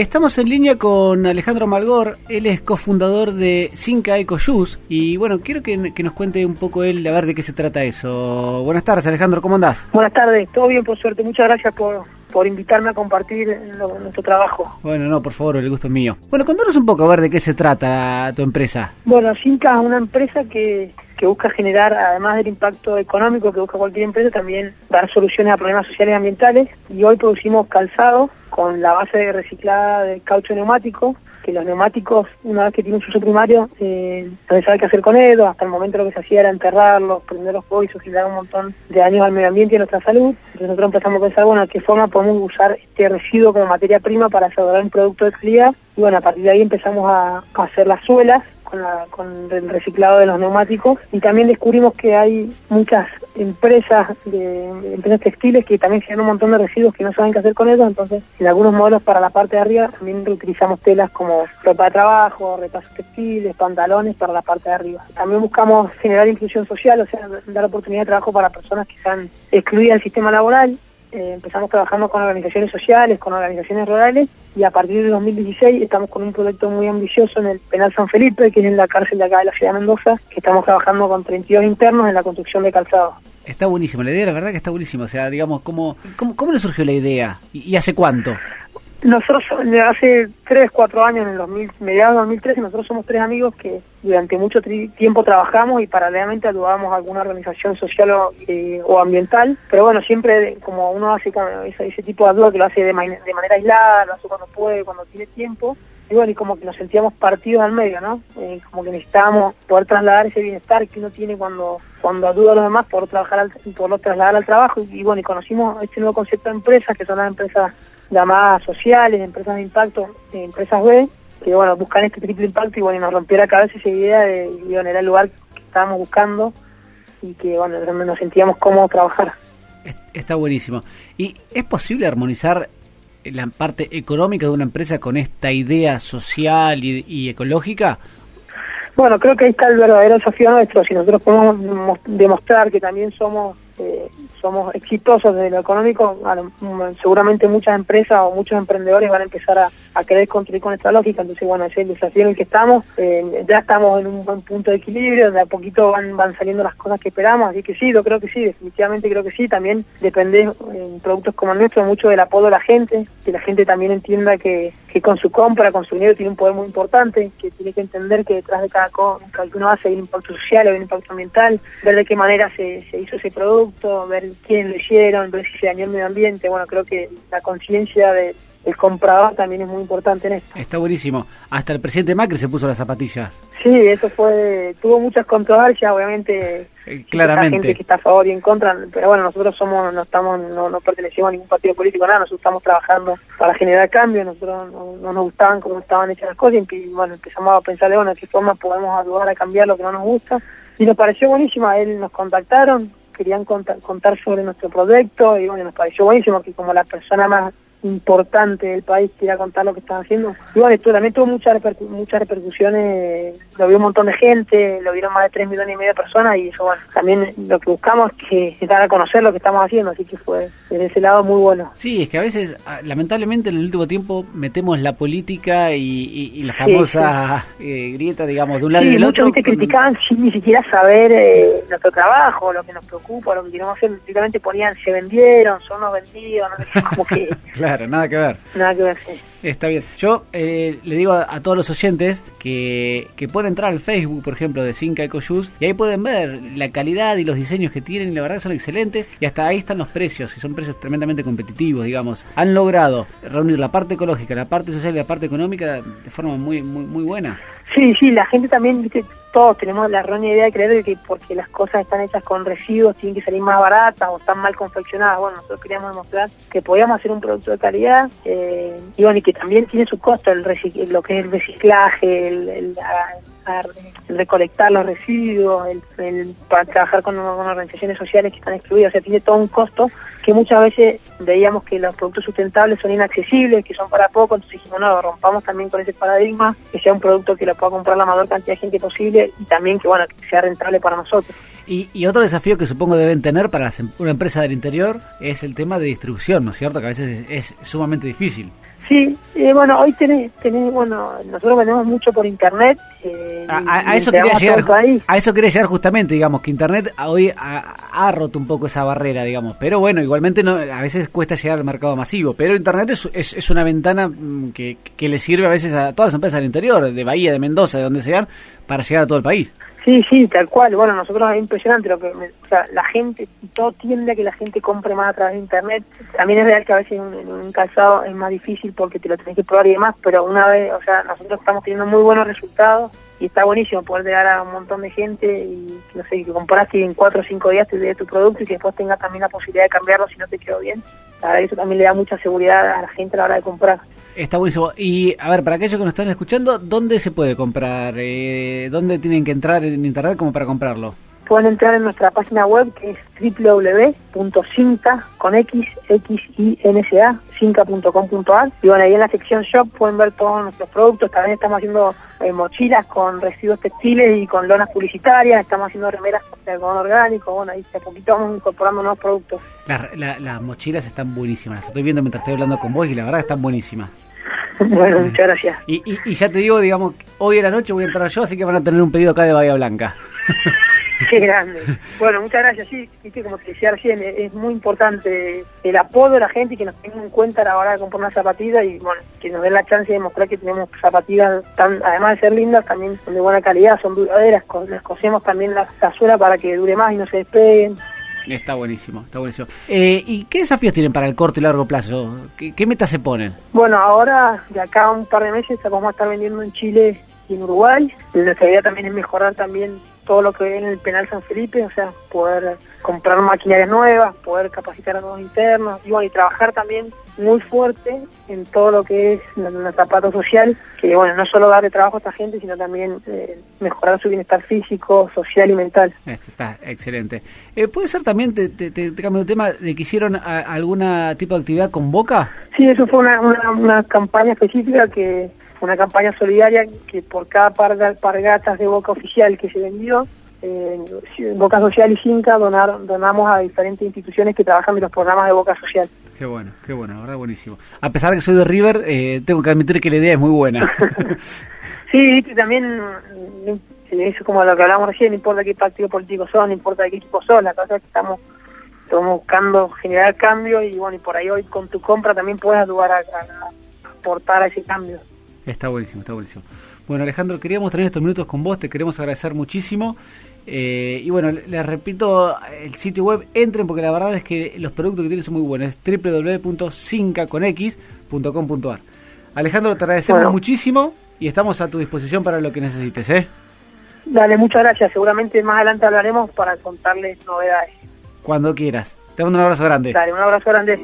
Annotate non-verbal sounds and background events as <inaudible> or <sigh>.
Estamos en línea con Alejandro Malgor, él es cofundador de Cinca Eco Juice y bueno, quiero que, nos cuente un poco él, a ver de qué se trata eso. Buenas tardes Alejandro, ¿cómo andás? Buenas tardes, todo bien por suerte, muchas gracias por, por invitarme a compartir nuestro trabajo. Bueno, no, por favor, el gusto es mío. Bueno, contanos un poco a ver de qué se trata tu empresa. Bueno, Cinca es una empresa que, que busca generar, además del impacto económico que busca cualquier empresa, también dar soluciones a problemas sociales y ambientales. Y hoy producimos calzado con la base reciclada de caucho neumático, que los neumáticos, una vez que tienen su uso primario, eh, no se sabe qué hacer con ellos. Hasta el momento lo que se hacía era enterrarlos, prenderlos fuego y eso generaba un montón de daños al medio ambiente y a nuestra salud. Entonces nosotros empezamos a pensar, bueno, ¿de qué forma podemos usar este residuo como materia prima para asegurar un producto de calidad? Y bueno, a partir de ahí empezamos a hacer las suelas con, el reciclado de los neumáticos y también descubrimos que hay muchas empresas de, empresas textiles que también generan un montón de residuos que no saben qué hacer con ellos, entonces en algunos modelos para la parte de arriba también reutilizamos telas como ropa de trabajo, retazos textiles, pantalones para la parte de arriba. También buscamos generar inclusión social, o sea, dar oportunidad de trabajo para personas que están excluidas del sistema laboral eh, empezamos trabajando con organizaciones sociales, con organizaciones rurales y a partir de 2016 estamos con un proyecto muy ambicioso en el Penal San Felipe, que es en la cárcel de acá de la ciudad de Mendoza, que estamos trabajando con 32 internos en la construcción de calzado. Está buenísimo, la idea la verdad que está buenísima, o sea, digamos, ¿cómo, cómo, cómo le surgió la idea y hace cuánto? Nosotros hace 3, 4 años, en el 2000, mediados de 2013, nosotros somos tres amigos que durante mucho tiempo trabajamos y paralelamente ayudábamos a alguna organización social o, eh, ambiental. Pero bueno, siempre como uno hace ese, tipo de ayuda que lo hace de, de manera aislada, lo hace cuando puede, cuando tiene tiempo. Y bueno, y como que nos sentíamos partidos al medio, ¿no? Eh, como que necesitábamos poder trasladar ese bienestar que uno tiene cuando cuando ayuda a los demás, por trabajar al, por trasladar al trabajo. Y bueno, y conocimos este nuevo concepto de empresas, que son las empresas llamadas sociales, empresas de impacto, empresas B, que bueno, buscan este triple impacto y bueno, nos rompió la cabeza esa idea de, bueno, era el lugar que estábamos buscando y que bueno, nos sentíamos cómodos trabajar. Está buenísimo. ¿Y es posible armonizar la parte económica de una empresa con esta idea social y ecológica? Bueno, creo que ahí está el verdadero desafío nuestro. Si nosotros podemos demostrar que también somos eh, somos exitosos desde lo económico, seguramente muchas empresas o muchos emprendedores van a empezar a, querer construir con esta lógica. Entonces, bueno, ese es el desafío en el que estamos. Eh, ya estamos en un buen punto de equilibrio, de a poquito van, van saliendo las cosas que esperamos. Así que sí, yo creo que sí, definitivamente creo que sí. También depende en productos como el nuestro mucho del apoyo de la gente, que la gente también entienda que, que con su compra, con su dinero tiene un poder muy importante, que tiene que entender que detrás de cada compra que uno hace hay un impacto social, hay un impacto ambiental, ver de qué manera se, se hizo ese producto, ver quién lo hicieron, ver si se dañó el medio ambiente. Bueno, creo que la conciencia de, el comprador también es muy importante en esto. Está buenísimo. Hasta el presidente Macri se puso las zapatillas. Sí, eso fue, tuvo muchas controversias, obviamente. Eh, claramente. gente que está a favor y en contra, pero bueno, nosotros somos, no estamos, no, no pertenecemos a ningún partido político, nada, nosotros estamos trabajando para generar cambio, nosotros no, nos gustaban cómo estaban hechas las cosas y bueno, empezamos a pensar, bueno, de qué forma podemos ayudar a cambiar lo que no nos gusta. Y nos pareció buenísimo, a él nos contactaron, querían contar, contar sobre nuestro proyecto y bueno, nos pareció buenísimo que como la persona más importante del país quiera contar lo que están haciendo. Y bueno, esto también tuvo muchas, muchas repercusiones, lo vio un montón de gente, lo vieron más de 3 millones y medio de personas y eso, bueno, también lo que buscamos es que dar a conocer lo que estamos haciendo, así que fue desde ese lado muy bueno. Sí, es que a veces, ah, lamentablemente en el último tiempo metemos la política y, la famosa eh, grieta, digamos, de un lado y del otro. Muchos criticaban sin ni siquiera saber eh, nuestro trabajo, lo que nos preocupa, lo que queremos hacer, simplemente ponían se vendieron, son los vendidos, no como que... <laughs> Claro, nada que ver. Nada que ver, sí. Está bien. Yo eh, le digo a, todos los oyentes que, que pueden entrar al Facebook, por ejemplo, de Cinca Eco y ahí pueden ver la calidad y los diseños que tienen, y la verdad son excelentes, y hasta ahí están los precios, y son precios tremendamente competitivos, digamos. Han logrado reunir la parte ecológica, la parte social y la parte económica de forma muy, muy, muy buena. Sí, sí, la gente también, ¿viste? Todos tenemos la errónea idea de creer que porque las cosas están hechas con residuos tienen que salir más baratas o están mal confeccionadas. Bueno, nosotros queríamos demostrar que podíamos hacer un producto de calidad eh, y bueno, y que también tiene su costo el lo que es el reciclaje, el, recolectar los residuos, el, para trabajar con, organizaciones sociales que están excluidas, o sea, tiene todo un costo que muchas veces veíamos que los productos sustentables son inaccesibles, que son para poco, entonces dijimos, no, rompamos también con ese paradigma, que sea un producto que lo pueda comprar la mayor cantidad de gente posible y también que, bueno, que sea rentable para nosotros. Y, otro desafío que supongo deben tener para una empresa del interior es el tema de distribución, ¿no es cierto? Que a veces es, sumamente difícil. Sí, Eh, bueno, hoy tenés, tenés, bueno, nosotros vendemos mucho por internet. Eh, a, eso quería llegar, a eso quería llegar justamente, digamos, que internet hoy ha, roto un poco esa barrera, digamos. Pero bueno, igualmente no, a veces cuesta llegar al mercado masivo. Pero internet es, es, una ventana mm, que, que le sirve a veces a todas las empresas del interior, de Bahía, de Mendoza, de donde sean, para llegar a todo el país. Sí, sí, tal cual. Bueno, nosotros es impresionante lo que, o sea, la gente, todo tiende a que la gente compre más a través de internet. También es real que a veces en un, calzado es más difícil porque te lo tenés que probar y demás, pero una vez, o sea, nosotros estamos teniendo muy buenos resultados y está buenísimo poder llegar a un montón de gente y, no sé, que compraste y en cuatro o cinco días te dé tu producto y que después tengas también la posibilidad de cambiarlo si no te quedó bien. Eso también le da mucha seguridad a la gente a la hora de comprar. Está buenísimo. Y a ver, para aquellos que nos están escuchando, ¿dónde se puede comprar? Eh, ¿Dónde tienen que entrar en internet como para comprarlo? Pueden entrar en nuestra página web que es www.cinca con x x i n c a cinca.com.ar y bueno ahí en la sección shop pueden ver todos nuestros productos. También estamos haciendo eh, mochilas con residuos textiles y con lonas publicitarias. Estamos haciendo remeras con algodón orgánico. Bueno ahí a poquito vamos incorporando nuevos productos. las mochilas están buenísimas. Las estoy viendo mientras estoy hablando con vos y la verdad están buenísimas. <laughs> Bueno, muchas gracias. Y, y, ya te digo, digamos, hoy en la noche voy a entrar yo, así que van a tener un pedido acá de Bahía Blanca. <laughs> Qué grande. Bueno, muchas gracias. Sí, como te decía recién, es muy importante el apoyo de la gente y que nos tengan en cuenta a la hora de comprar una zapatilla y bueno, que nos den la chance de demostrar que tenemos zapatillas, tan, además de ser lindas, también son de buena calidad, son duraderas. Les cosemos también la, la suela para que dure más y no se despeguen. Está buenísimo, está buenísimo. Eh, ¿Y qué desafíos tienen para el corto y largo plazo? ¿Qué, metas se ponen? Bueno, ahora, de acá a un par de meses, vamos a estar vendiendo en Chile y en Uruguay. Nuestra idea también es mejorar también todo lo que ve en el penal San Felipe, o sea, poder comprar maquinarias nuevas, poder capacitar a nuevos internos y, bueno, y trabajar también muy fuerte en todo lo que es el zapato social, que bueno, no solo darle trabajo a esta gente, sino también eh, mejorar su bienestar físico, social y mental. Este está excelente. Eh, ¿Puede ser también, te, te, te, cambio de tema, de que hicieron alguna tipo de actividad con Boca? Sí, eso fue una, una, campaña específica que una campaña solidaria que por cada par de alpargatas de Boca oficial que se vendió, eh, Boca Social y Cinca donar, donamos a diferentes instituciones que trabajan en los programas de Boca Social. Qué bueno, qué bueno, la verdad buenísimo. A pesar de que soy de River, eh, tengo que admitir que la idea es muy buena. <laughs> sí, también es como lo que hablamos recién, no importa qué partido político son, no importa de qué equipo son, la cosa es que estamos, estamos buscando generar cambio y bueno, y por ahí hoy con tu compra también puedes ayudar a, a aportar a ese cambio. Está buenísimo, está buenísimo. Bueno, Alejandro, queríamos tener estos minutos con vos, te queremos agradecer muchísimo. Eh, y bueno, les repito el sitio web, entren porque la verdad es que los productos que tienen son muy buenos. Es www.cincaconx.com.ar. Alejandro, te agradecemos muchísimo y estamos a tu disposición para lo que necesites. ¿eh? Dale, muchas gracias. Seguramente más adelante hablaremos para contarles novedades. Cuando quieras. Te mando un abrazo grande. Dale, un abrazo grande.